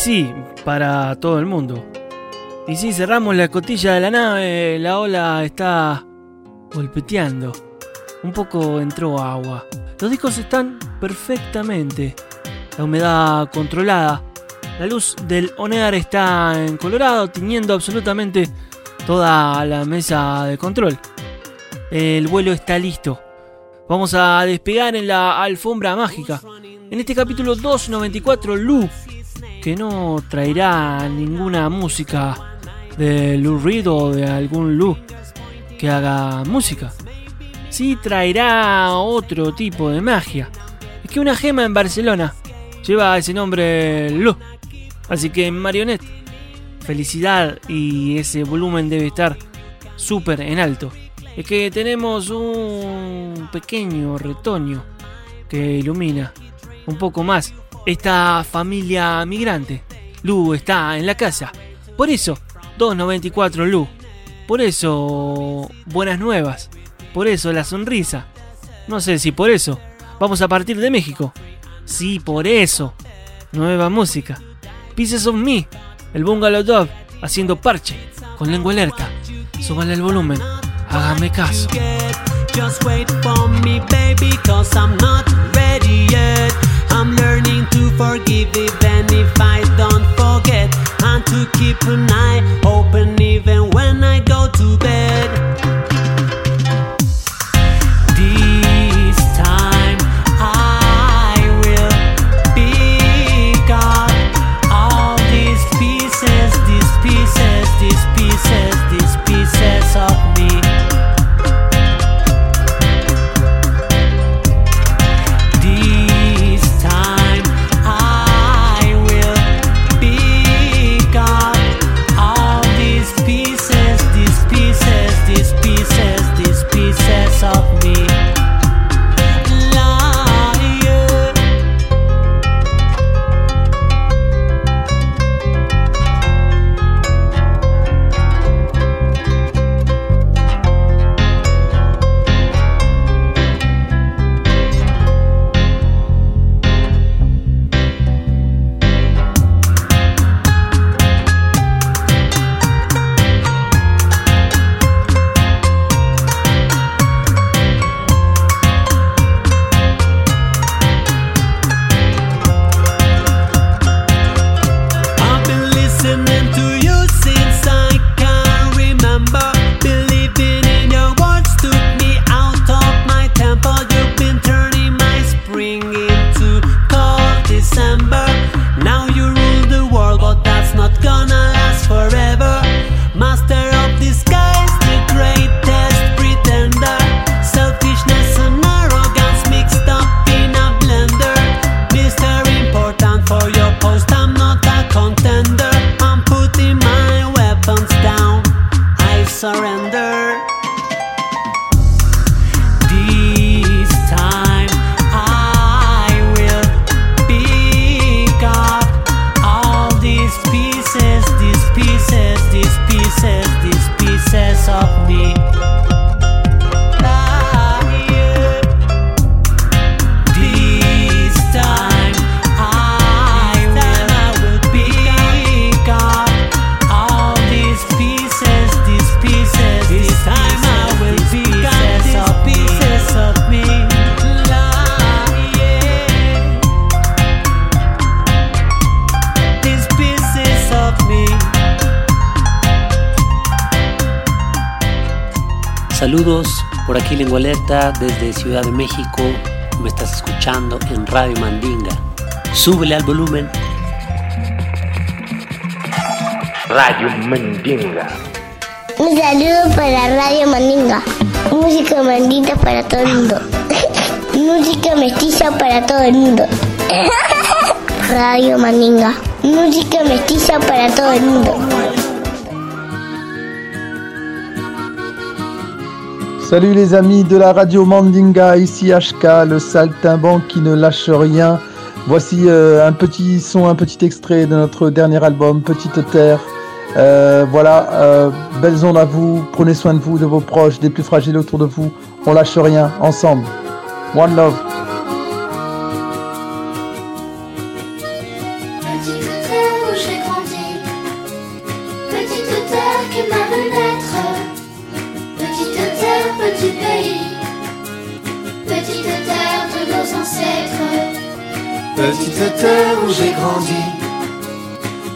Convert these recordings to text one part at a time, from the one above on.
Sí, para todo el mundo. Y sí, cerramos la escotilla de la nave, la ola está golpeteando. Un poco entró agua. Los discos están perfectamente. La humedad controlada. La luz del ONEAR está en colorado, tiñendo absolutamente toda la mesa de control. El vuelo está listo. Vamos a despegar en la alfombra mágica. En este capítulo 294, Lu que no traerá ninguna música de Lou Reed o de algún Lou que haga música. Sí traerá otro tipo de magia. Es que una gema en Barcelona lleva ese nombre Lou. Así que Marionette, felicidad y ese volumen debe estar súper en alto. Es que tenemos un pequeño retoño que ilumina un poco más esta familia migrante. Lu está en la casa. Por eso, 294 Lu. Por eso, buenas nuevas. Por eso, la sonrisa. No sé si por eso. Vamos a partir de México. Sí, por eso. Nueva música. Pieces of Me. El Bungalow Dog haciendo parche. Con lengua alerta. Súbale el volumen. Hágame caso. Forgive even if I don't forget. And to keep an eye open Desde Ciudad de México. Me estás escuchando en Radio Mandinga. Súbele al volumen. Radio Mandinga. Un saludo para Radio Mandinga. Música mandita para todo el mundo. Música mestiza para todo el mundo. Radio Mandinga. Música mestiza para todo el mundo. Salut les amis de la radio Mandinga, ici HK, le saltimbanque qui ne lâche rien. Voici euh, un petit son, un petit extrait de notre dernier album, Petite Terre. Euh, voilà, euh, belles ondes à vous, prenez soin de vous, de vos proches, des plus fragiles autour de vous. On lâche rien, ensemble. One love. Petite terre de nos ancêtres. Petite terre où j'ai grandi,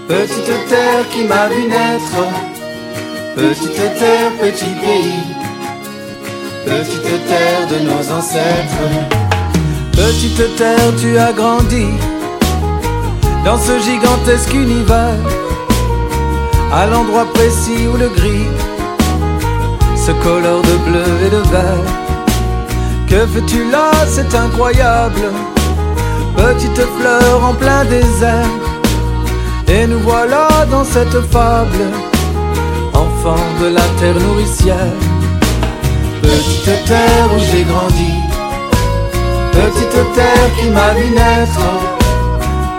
petite terre qui m'a vu naître, petite terre, petit pays, petite terre de nos ancêtres. Petite terre, tu as grandi dans ce gigantesque univers, à l'endroit précis où le gris se colore de bleu et de vert. Que fais-tu là, c'est incroyable petite fleur en plein désert. Et nous voilà dans cette fable, enfant de la terre nourricière. Petite terre où j'ai grandi, petite terre qui m'a vu naître.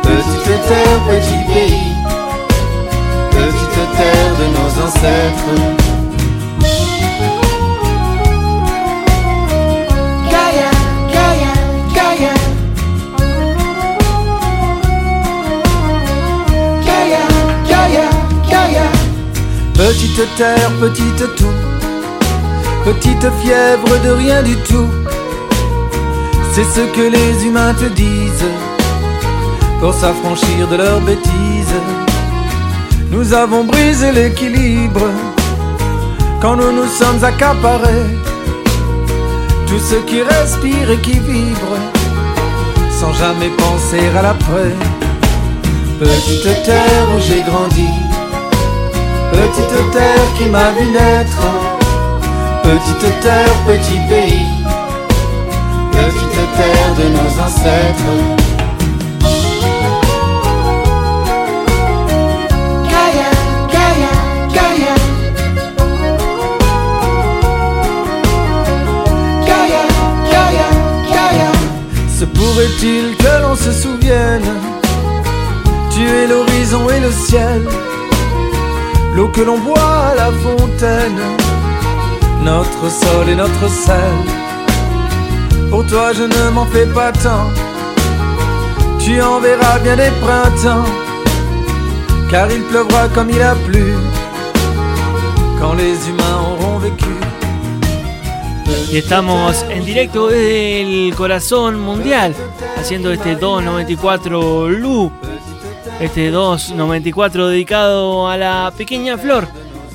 Petite terre, petit pays, petite terre de nos ancêtres. Petite terre, petite tout. Petite fièvre de rien du tout. C'est ce que les humains te disent pour s'affranchir de leurs bêtises. Nous avons brisé l'équilibre quand nous nous sommes accaparés. Tout ce qui respire et qui vibre sans jamais penser à l'après. Petite terre où j'ai grandi, petite terre qui m'a vu naître, petite terre, petit pays, petite terre de nos ancêtres. Pourrait-il que l'on se souvienne? Tu es l'horizon et le ciel, l'eau que l'on boit à la fontaine, notre sol et notre sel. Pour toi je ne m'en fais pas tant, tu en verras bien des printemps, car il pleuvra comme il a plu, quand les humains auront vécu. Y estamos en directo desde el corazón mundial, haciendo este 294 Lu, este 294 dedicado a la pequeña flor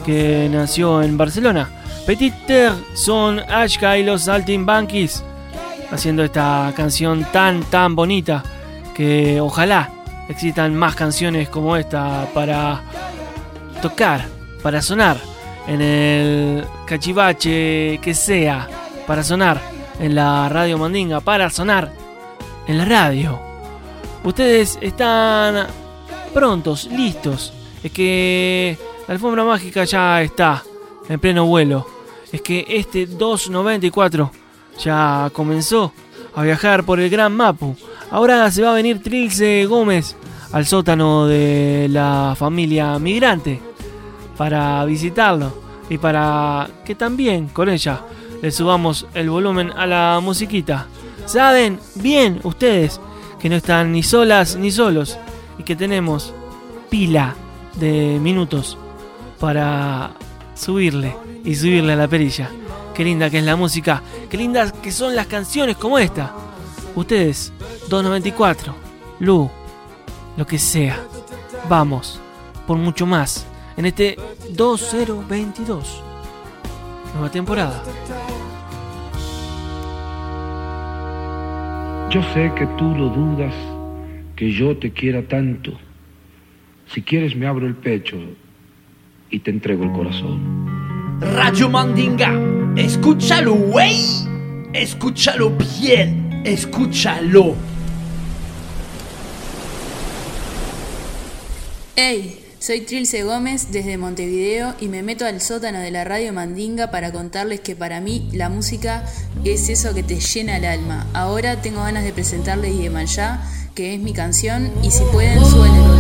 que nació en Barcelona. Petit Terre son Ashka y los Saltimbanquis, haciendo esta canción tan tan bonita que ojalá existan más canciones como esta para tocar, para sonar en el cachivache que sea, para sonar en la radio Mandinga, para sonar en la radio. Ustedes están prontos, listos. Es que la alfombra mágica ya está en pleno vuelo. Es que este 294 ya comenzó a viajar por el Gran Mapu. Ahora se va a venir Trilce Gómez al sótano de la familia migrante para visitarlo y para que también con ella le subamos el volumen a la musiquita. Saben bien ustedes que no están ni solas ni solos y que tenemos pila de minutos para subirle y subirle a la perilla. Qué linda que es la música, qué lindas que son las canciones como esta. Ustedes, 294, Lu, lo que sea. Vamos, por mucho más, en este 2022. Nueva temporada. Yo sé que tú lo dudas, que yo te quiera tanto. Si quieres me abro el pecho y te entrego el corazón. Radio Mandinga, escúchalo, güey. Escúchalo bien, escúchalo. Hey, soy Trilce Gómez desde Montevideo y me meto al sótano de la radio Mandinga para contarles que para mí la música es eso que te llena el alma. Ahora tengo ganas de presentarles Yemayá, que es mi canción, y si pueden, suben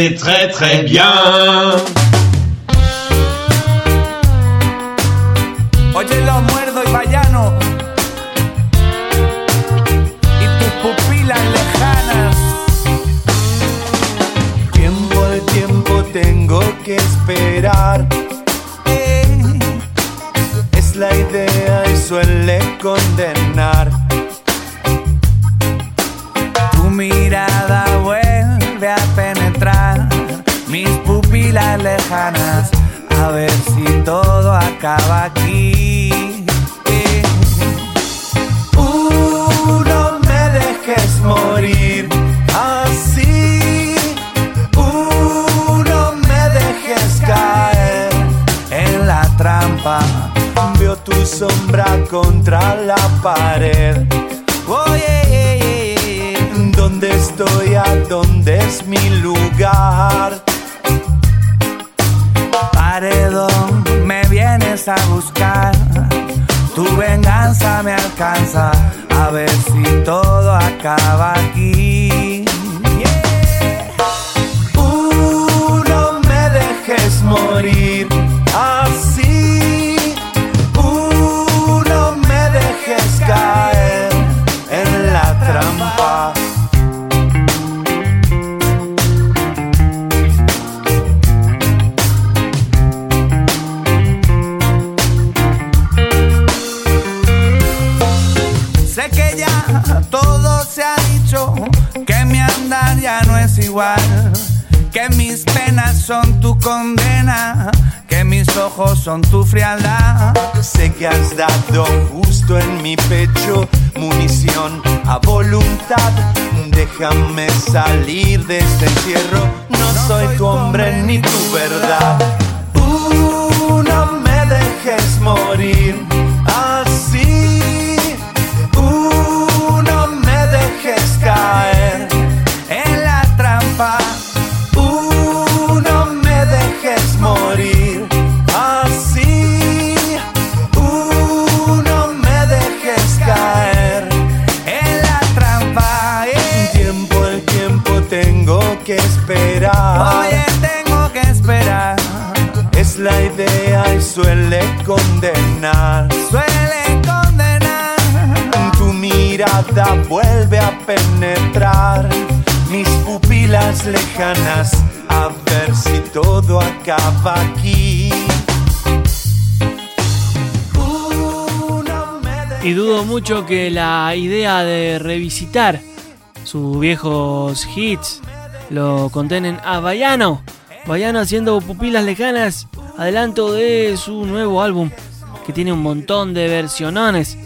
c'est très très bien. Acaba son tu frialdad. Sé que has dado justo en mi pecho munición a voluntad. Déjame salir de este encierro. No soy tu hombre ni tu verdad. Que la idea de revisitar sus viejos hits lo contenen a Bayano. Bayano haciendo pupilas lejanas, adelanto de su nuevo álbum, que tiene un montón de versionones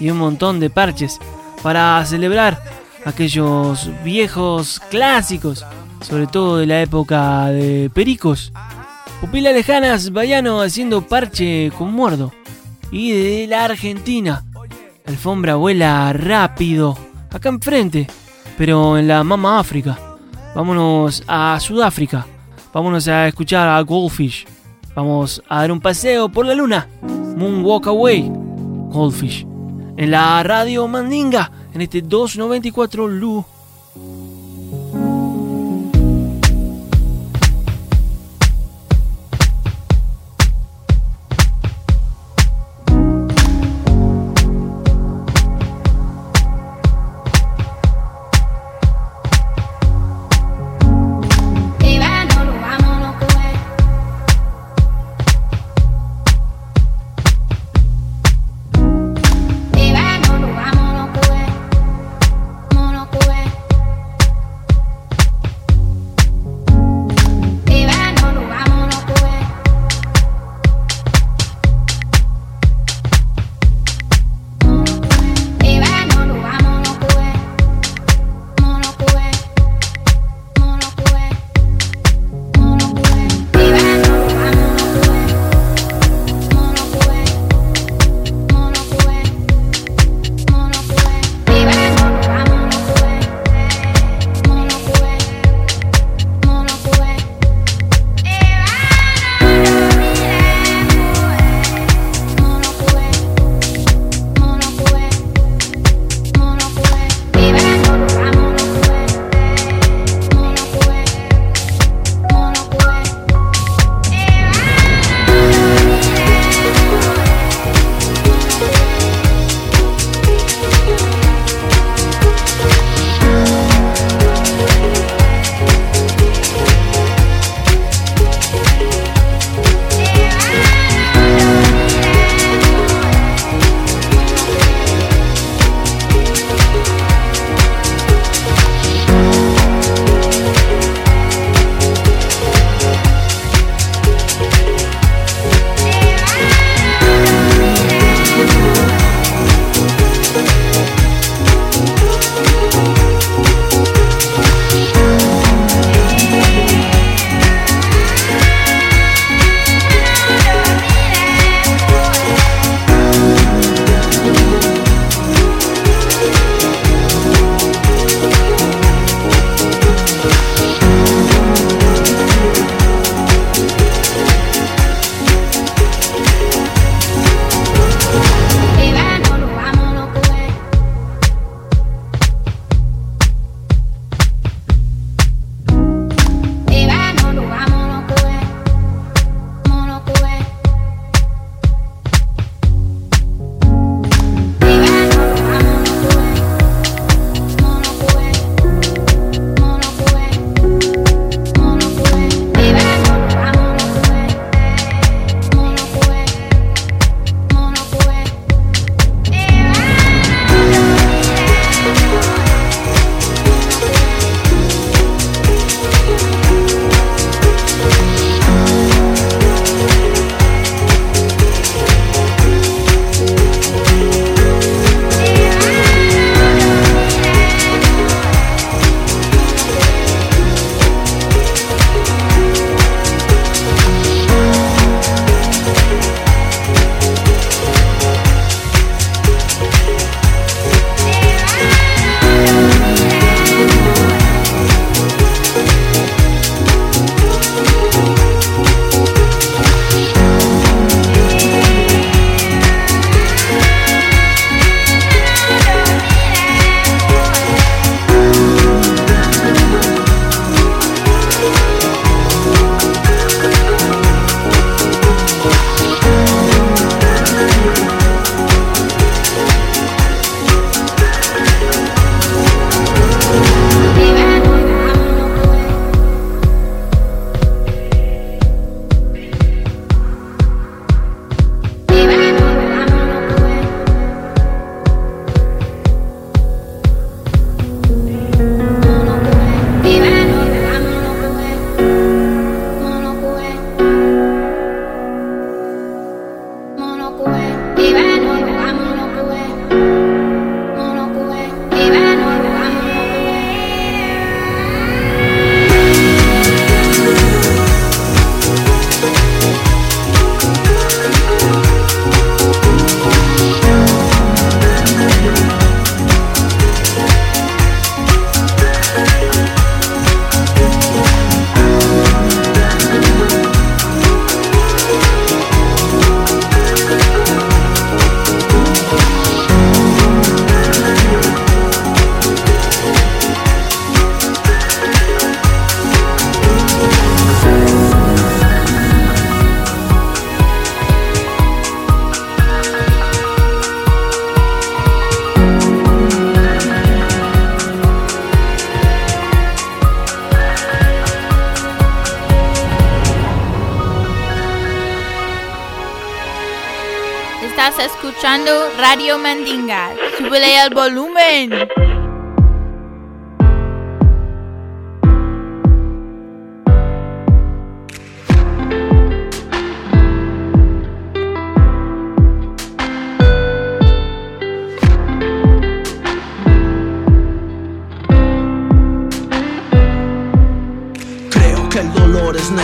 y un montón de parches para celebrar aquellos viejos clásicos, sobre todo de la época de Pericos. Pupilas lejanas, Bayano haciendo parche con muerdo. Y de la Argentina, alfombra vuela rápido, acá enfrente, pero en la Mama África. Vámonos a Sudáfrica. Vámonos a escuchar a Goldfish. Vamos a dar un paseo por la luna. Moonwalk Away. Goldfish. En la radio Mandinga. En este 294 Lu.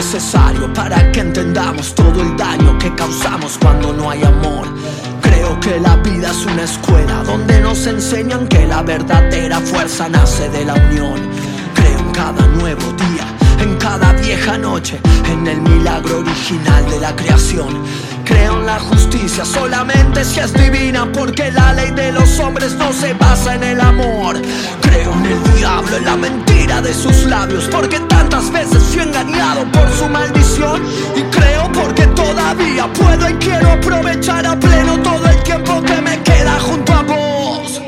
Necesario para que entendamos todo el daño que causamos cuando no hay amor. Creo que la vida es una escuela donde nos enseñan que la verdadera fuerza nace de la unión. Creo en cada nuevo día, en cada vieja noche, en el milagro original de la creación. Creo en la justicia solamente si es divina, porque la ley de los hombres no se basa en el amor. Creo en el diablo, en la mentira de sus labios, porque tantas veces fui engañado por su maldición. Y creo porque todavía puedo y quiero aprovechar a pleno todo el tiempo que me queda junto a vos.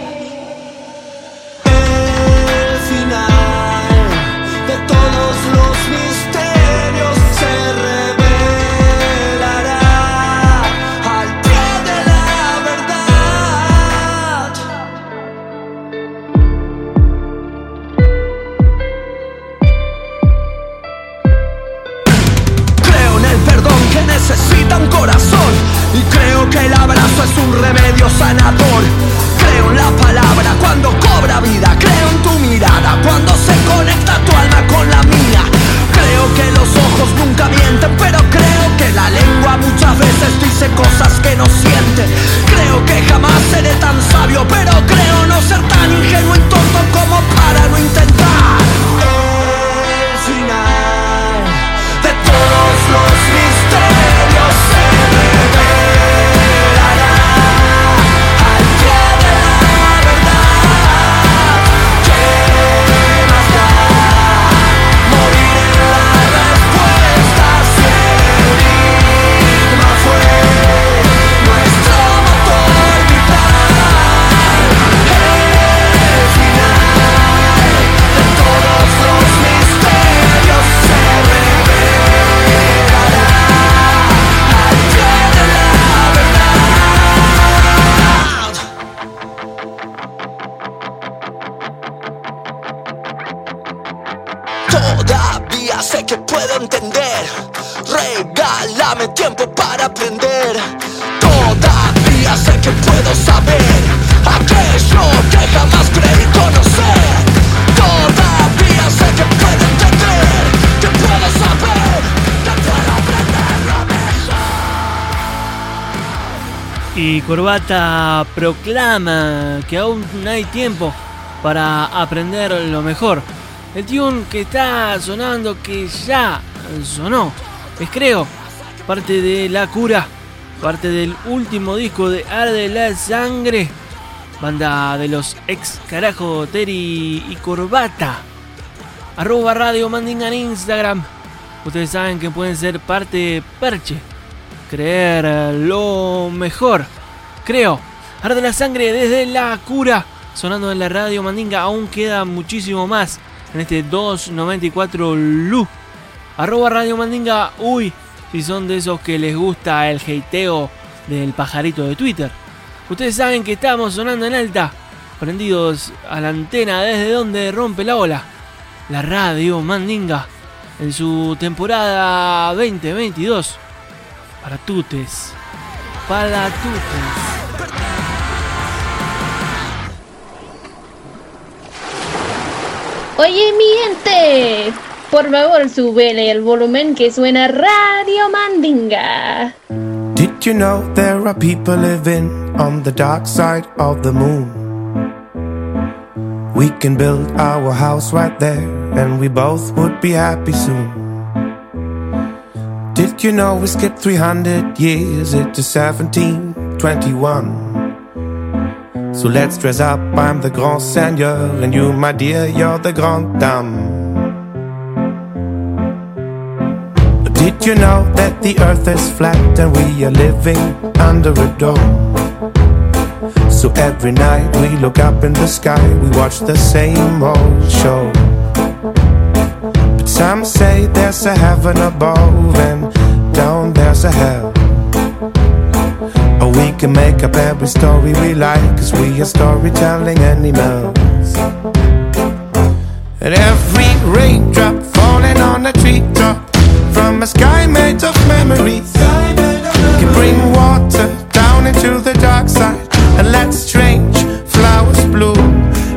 Proclama que aún hay tiempo para aprender lo mejor. El tune que está sonando, que ya sonó, es creo, parte de La Cura, parte del último disco de Arde la Sangre, banda de los ex carajo Terry y Corbata. Arroba Radio Mandinga en Instagram. Ustedes saben que pueden ser parte Perche. Creer lo mejor. Creo. Arde la Sangre desde La Cura. Sonando en la Radio Mandinga. Aún queda muchísimo más en este 294 Lu. Arroba Radio Mandinga. Uy, si son de esos que les gusta el hateo del pajarito de Twitter. Ustedes saben que estamos sonando en alta. Prendidos a la antena desde donde rompe la ola. La Radio Mandinga. En su temporada 2022. Para tutes. Para tutes. Oye, mi gente, por favor, súbele el volumen que suena Radio Mandinga. Did you know there are people living on the dark side of the moon? We can build our house right there, and we both would be happy soon. Did you know we skipped 300 years into 1721? So let's dress up, I'm the grand seigneur, and you, my dear, you're the Grand dame. Did you know that the earth is flat and we are living under a dome? So every night we look up in the sky, we watch the same old show. But some say there's a heaven above and down there's a hell. We can make up every story we like, cause we are storytelling animals. And every raindrop falling on a treetop from a sky made of memories can bring water down into the dark side and let strange flowers bloom.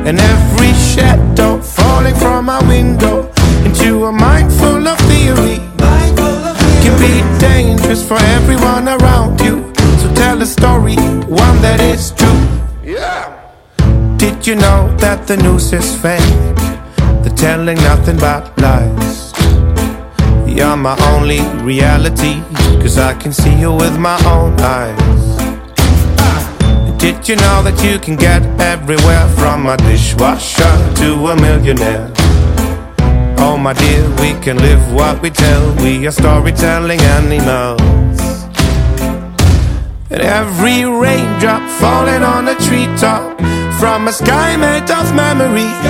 And every shadow falling from our window into a mind full of theory can be dangerous for everyone around you. So tell a story, one that is true. Yeah. Did you know that the news is fake? They're telling nothing but lies. You're my only reality, cause I can see you with my own eyes. Did you know that you can get everywhere from a dishwasher to a millionaire? Oh my dear, we can live what we tell, we are storytelling animals. And every raindrop falling on a treetop from a sky made of memories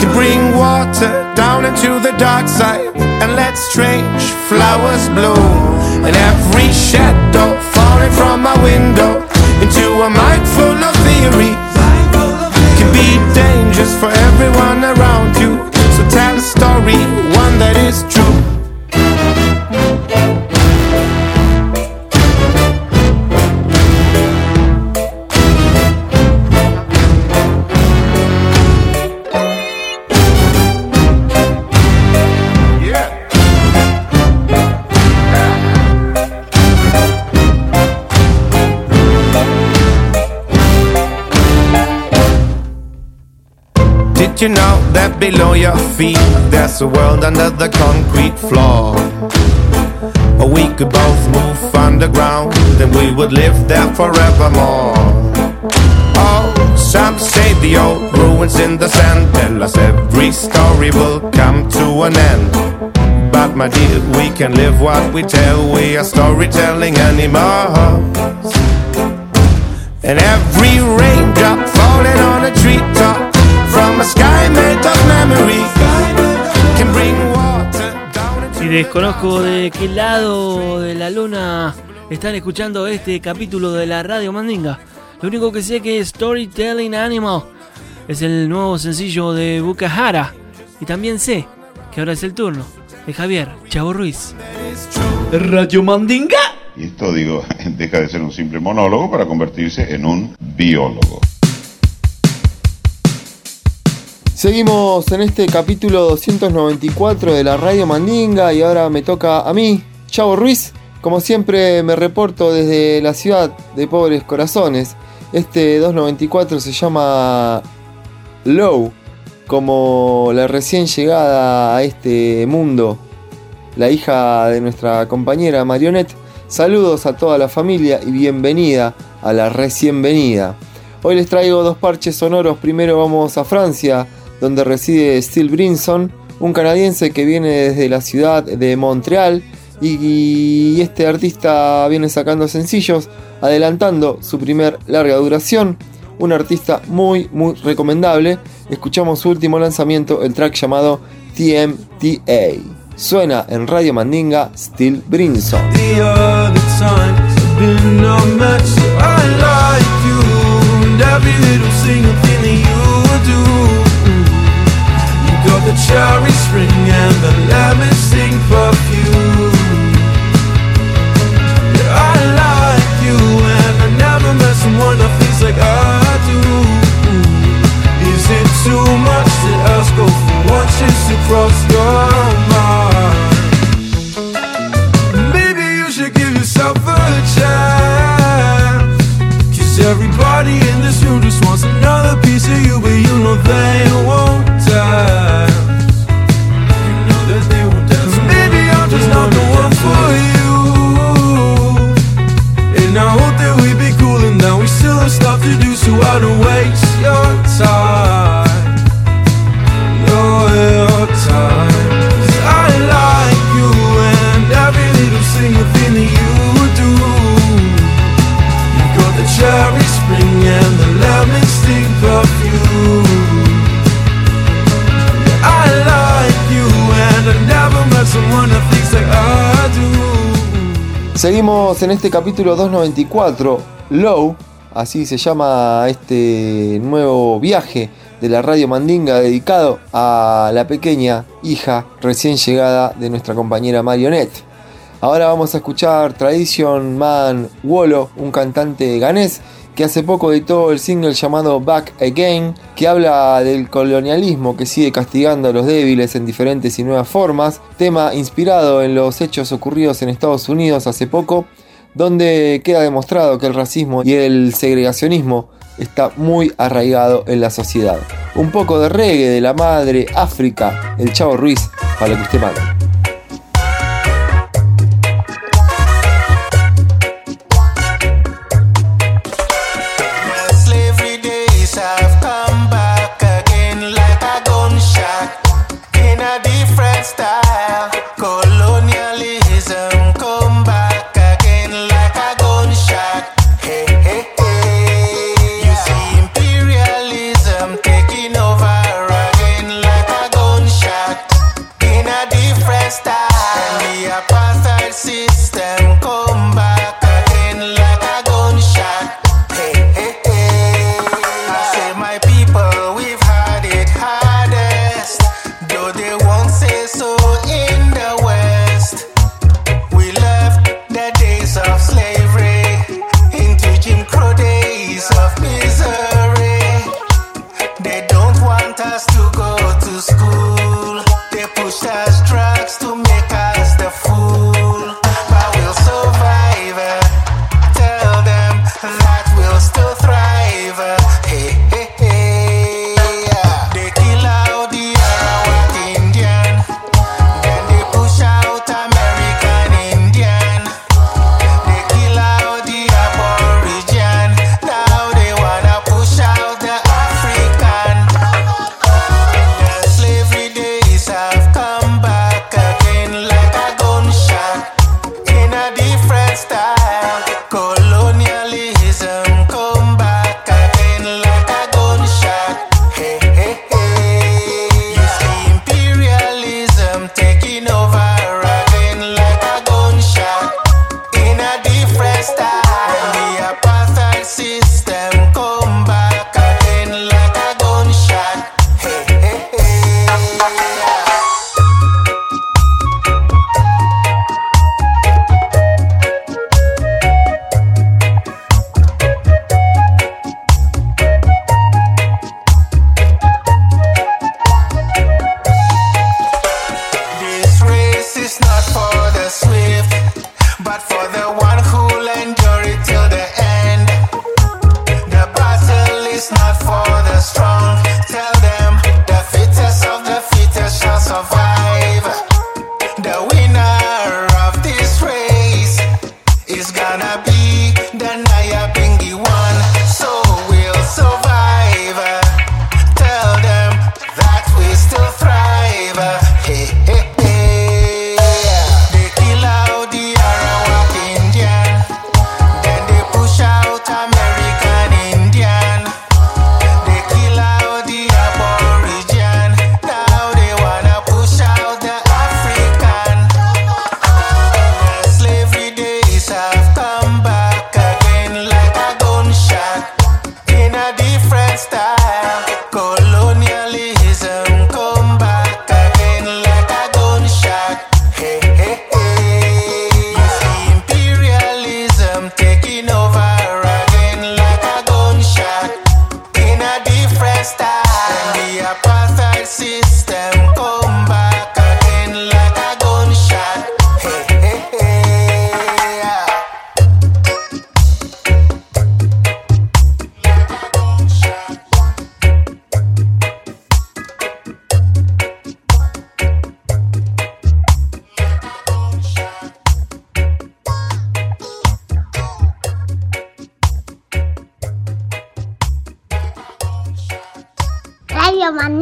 can bring water down into the dark side and let strange flowers bloom. And every shadow falling from my window into a mind full of theory can be dangerous for everyone around you. So tell a story, one that is true. You know that below your feet there's a world under the concrete floor? Or we could both move underground, then we would live there forevermore. Oh, some say the old ruins in the sand tell us every story will come to an end. But my dear, we can live what we tell, we are storytelling animals. And every raindrop falling on a treetop Y desconozco de qué lado de la luna están escuchando este capítulo de la Radio Mandinga. Lo único que sé que Storytelling Animal es el nuevo sencillo de Bukahara. Y también sé que ahora es el turno de Javier Chavo Ruiz. Radio Mandinga. Y esto, digo, deja de ser un simple monólogo para convertirse en un biólogo. Seguimos en este capítulo 294 de la Radio Mandinga y ahora me toca a mí, Chavo Ruiz. Como siempre me reporto desde la ciudad de Pobres Corazones. Este 294 se llama Low, como la recién llegada a este mundo, la hija de nuestra compañera Marionette. Saludos a toda la familia y bienvenida a la recién venida. Hoy les traigo dos parches sonoros. Primero vamos a Francia, donde reside Steel Brinson, un canadiense que viene desde la ciudad de Montreal y este artista viene sacando sencillos, adelantando su primer larga duración. Un artista muy muy recomendable. Escuchamos su último lanzamiento, el track llamado TMTA. Suena en Radio Mandinga Steel Brinson. The cherry spring and the lemon sing perfume. Yeah, I like you and I never met someone that feels like I do. Is it too much to ask of what just across your mind? En este capítulo 294, Low, así se llama este nuevo viaje de la radio Mandinga dedicado a la pequeña hija recién llegada de nuestra compañera Marionette. Ahora vamos a escuchar Tradition Man Wolo, un cantante ganés que hace poco editó el single llamado Back Again, que habla del colonialismo que sigue castigando a los débiles en diferentes y nuevas formas, tema inspirado en los hechos ocurridos en Estados Unidos hace poco, donde queda demostrado que el racismo y el segregacionismo está muy arraigado en la sociedad. Un poco de reggae de la madre África, el Chavo Ruiz, para que usted manda.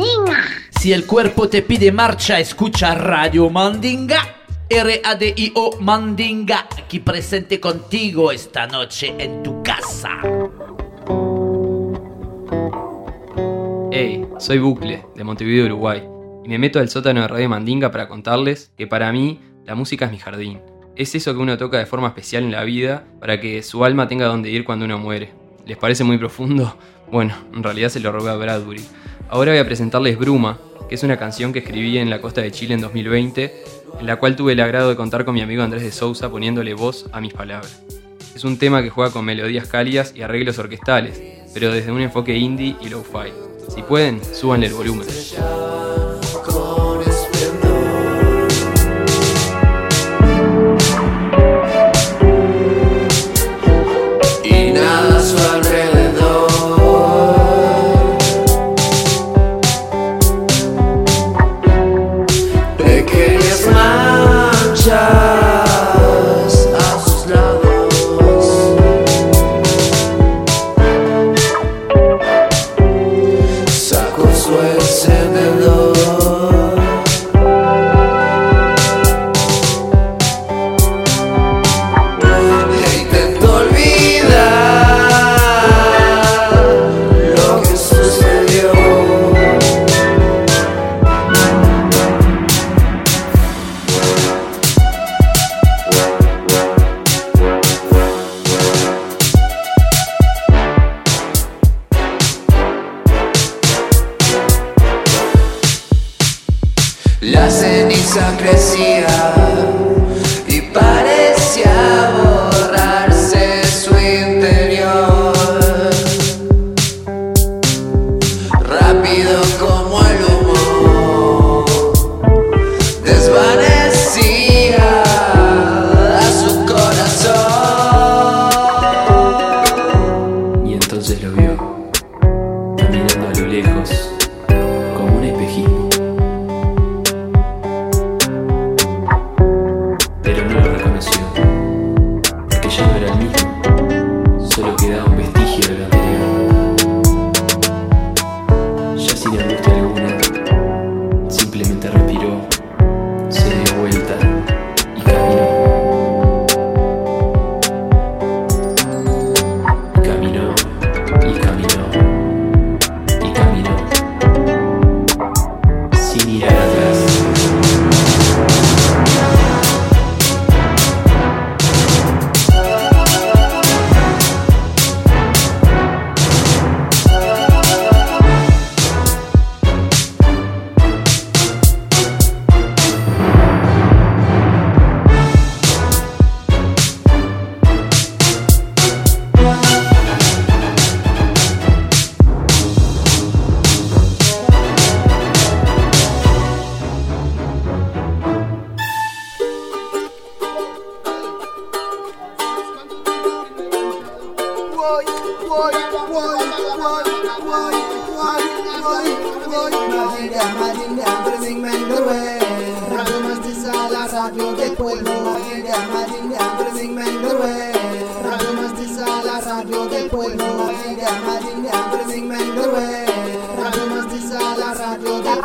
Mandinga. Si el cuerpo te pide marcha, escucha Radio Mandinga. R-A-D-I-O Mandinga, aquí presente contigo esta noche en tu casa. Hey, soy Bucle, de Montevideo, Uruguay, y me meto al sótano de Radio Mandinga para contarles que para mí la música es mi jardín. Es eso que uno toca de forma especial en la vida para que su alma tenga donde ir cuando uno muere. ¿Les parece muy profundo? Bueno, en realidad se lo robé a Bradbury. Ahora voy a presentarles Bruma, que es una canción que escribí en la costa de Chile en 2020, en la cual tuve el agrado de contar con mi amigo Andrés de Sousa poniéndole voz a mis palabras. Es un tema que juega con melodías cálidas y arreglos orquestales, pero desde un enfoque indie y lo-fi. Si pueden, súbanle el volumen. Crecía y parecía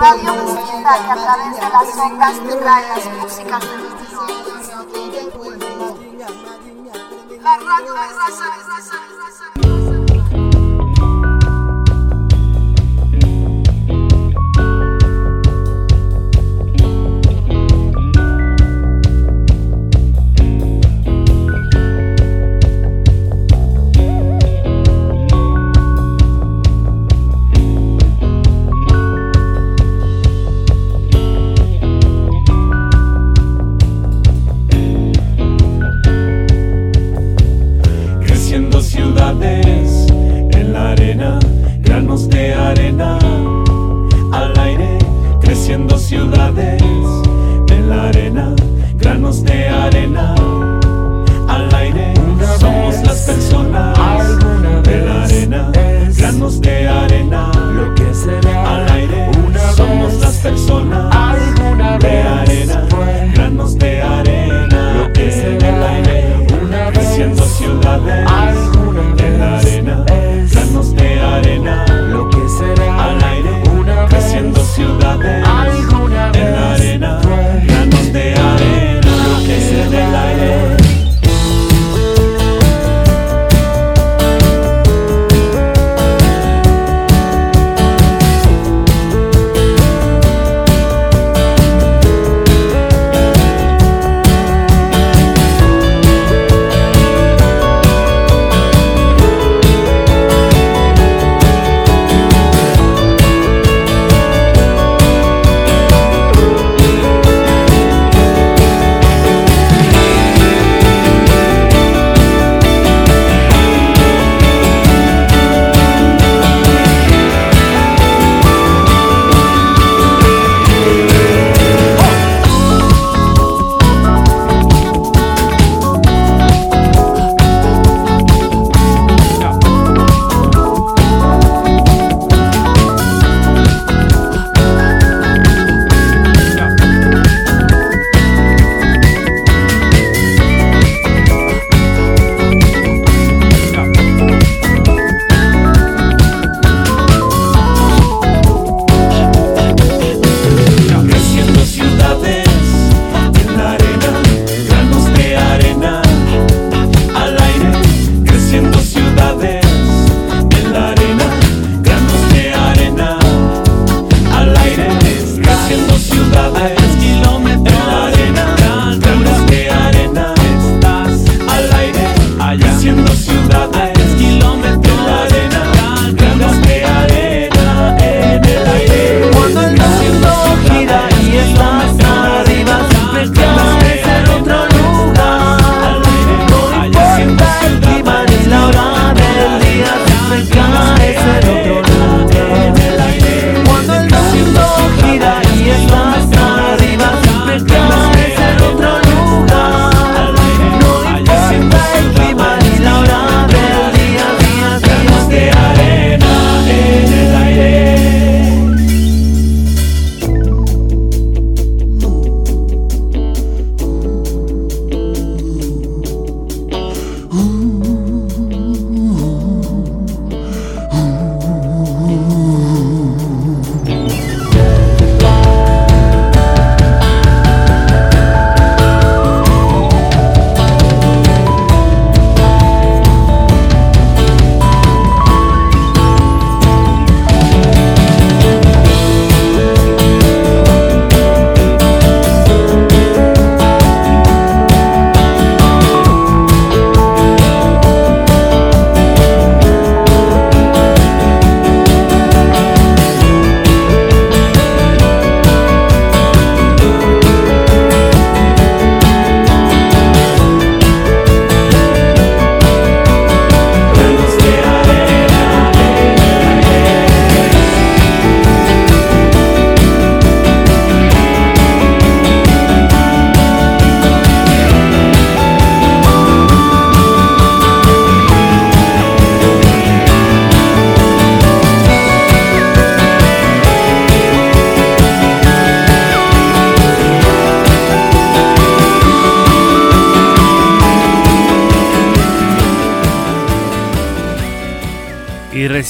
radio musical que a través de las ondas te trae las músicas del mundo. La radio de raza.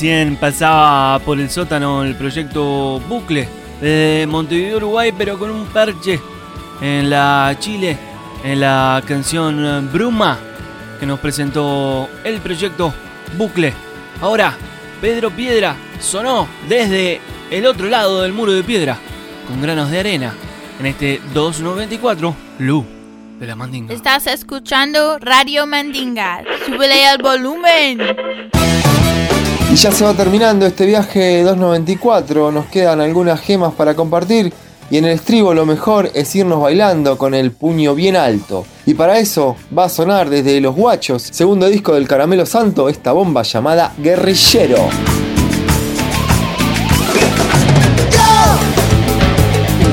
Recién pasaba por el sótano el proyecto Bucle de Montevideo, Uruguay, pero con un parche en la Chile, en la canción Bruma, que nos presentó el proyecto Bucle. Ahora, Pedro Piedra sonó desde el otro lado del muro de piedra, con granos de arena, en este 294 Lu de la Mandinga. Estás escuchando Radio Mandinga. Súbele al volumen. Y ya se va terminando este viaje 294, nos quedan algunas gemas para compartir y en el estribo lo mejor es irnos bailando con el puño bien alto. Y para eso va a sonar desde Los Guachos, segundo disco del Caramelo Santo, esta bomba llamada Guerrillero.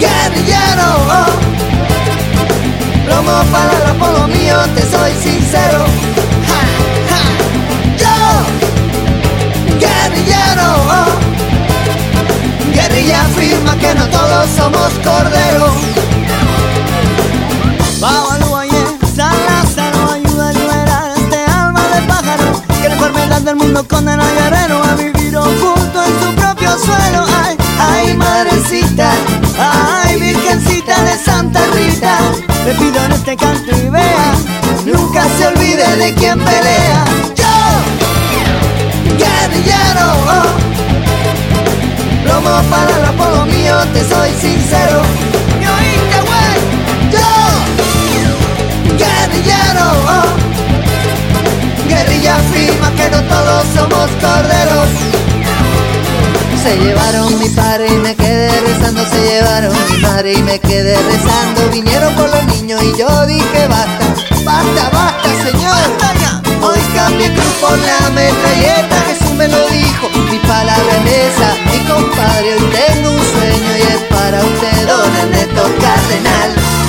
guerrillero. Plomo para mío, te soy sincero. Guerrilla afirma que no todos somos corderos. Babaluaye, Salazaro, ayuda a liberar este alma de pájaro. Que la enfermedad del mundo condena al guerrero a vivir oculto en su propio suelo. Ay, ay, madrecita, ay, virgencita de Santa Rita. Le pido en este canto y vea, nunca se olvide de quien pelea. Yo, guerrillero, plomo para el apolo mío, te soy sincero. ¿Me oíste, güey? Yo, guerrillero, guerrilla afirma que no todos somos corderos. Se llevaron mi padre y me quedé rezando, se llevaron mi madre y me quedé rezando. Vinieron por los niños y yo dije basta, basta, basta, señor. Hoy cambié cruz por la metralleta, Jesús me lo dijo, mi palabra es esa. Mi compadre, hoy tengo un sueño y es para usted, don Ernesto Cardenal.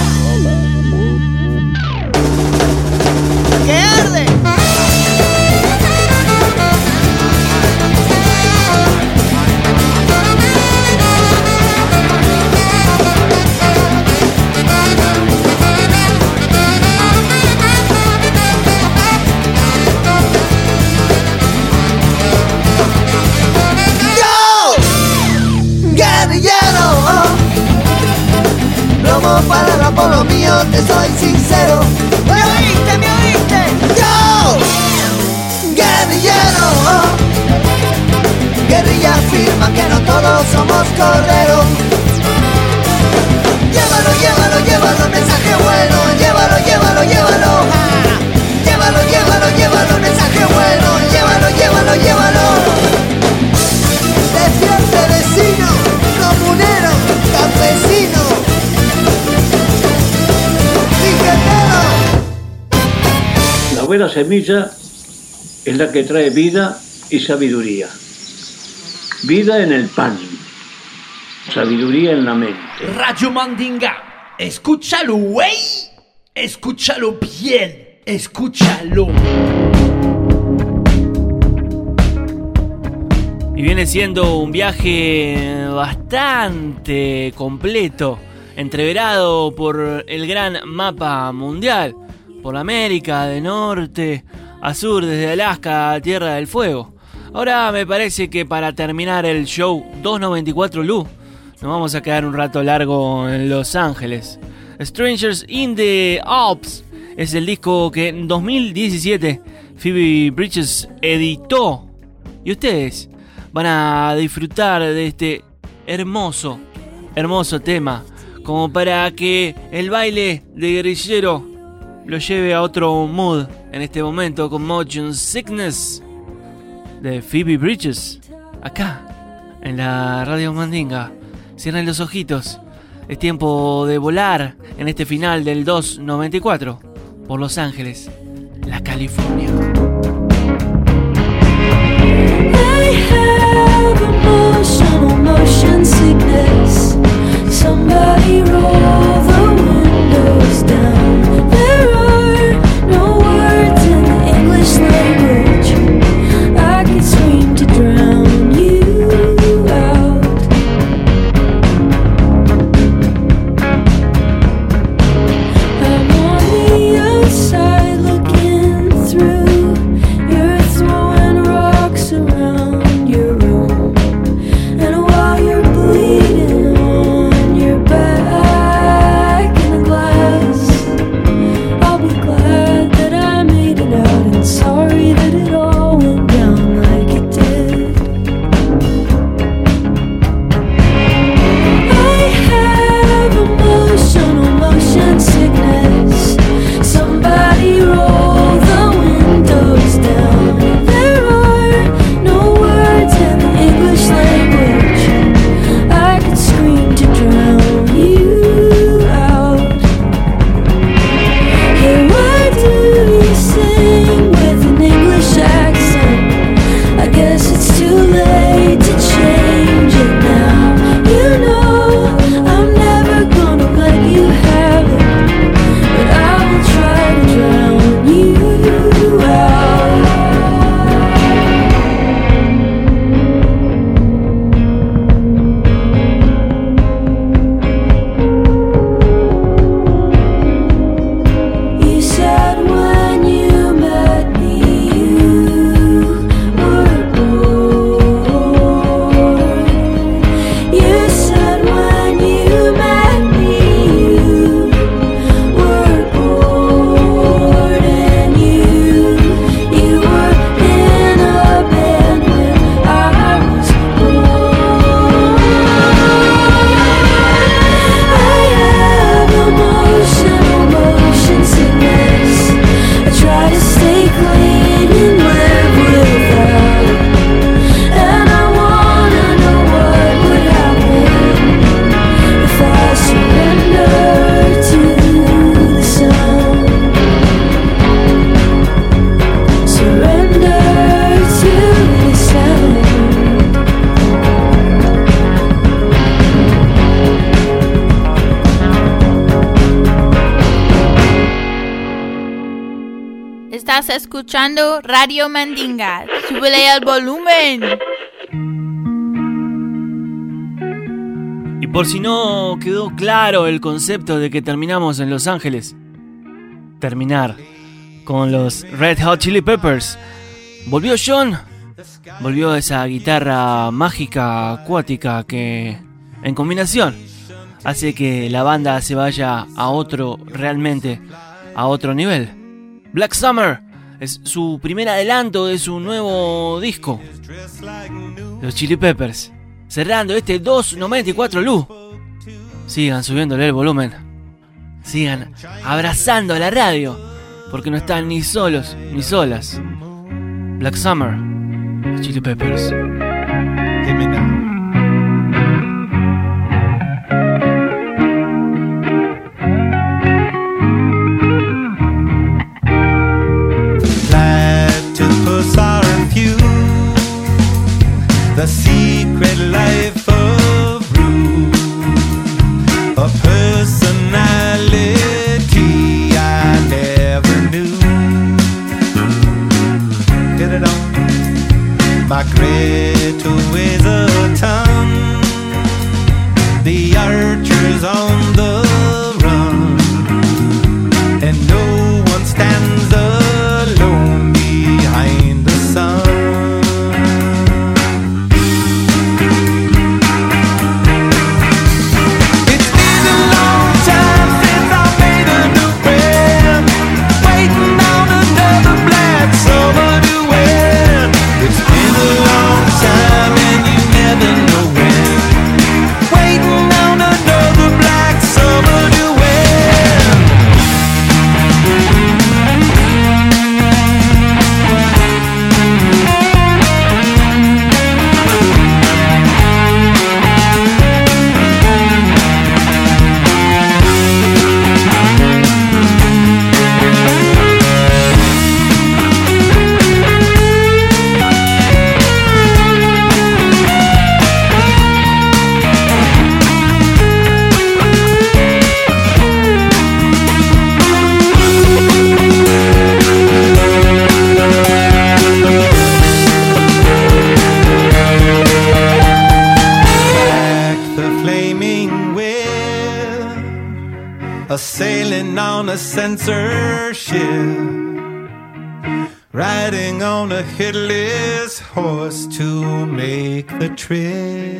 La buena semilla es la que trae vida y sabiduría. Vida en el pan, sabiduría en la mente. Radio Mandinga. Escúchalo, güey. Escúchalo bien. Escúchalo. Y viene siendo un viaje bastante completo, entreverado por el gran mapa mundial, por América de norte a sur, desde Alaska a Tierra del Fuego. Ahora me parece que para terminar el show 294 Lu, nos vamos a quedar un rato largo en Los Ángeles. Strangers in the Alps es el disco que en 2017 Phoebe Bridges editó. Y ustedes van a disfrutar de este hermoso, hermoso tema. Como para que el baile de guerrillero lo lleve a otro mood en este momento con Motion Sickness de Phoebe Bridges. Acá, en la Radio Mandinga. Cierren los ojitos. Es tiempo de volar en este final del 294 por Los Ángeles, la California. Somebody escuchando Radio Mandinga. Súbele al volumen. Y por si no quedó claro el concepto de que terminamos en Los Ángeles, terminar con los Red Hot Chili Peppers. Volvió John, volvió esa guitarra mágica acuática que en combinación hace que la banda se vaya a otro, realmente, a otro nivel. Black Summer es su primer adelanto de su nuevo disco. Los Chili Peppers. Cerrando este 294 Lu. Sigan subiéndole el volumen. Sigan abrazando a la radio. Porque no están ni solos ni solas. Black Summer. Los Chili Peppers. Secret a headless horse to make the trip.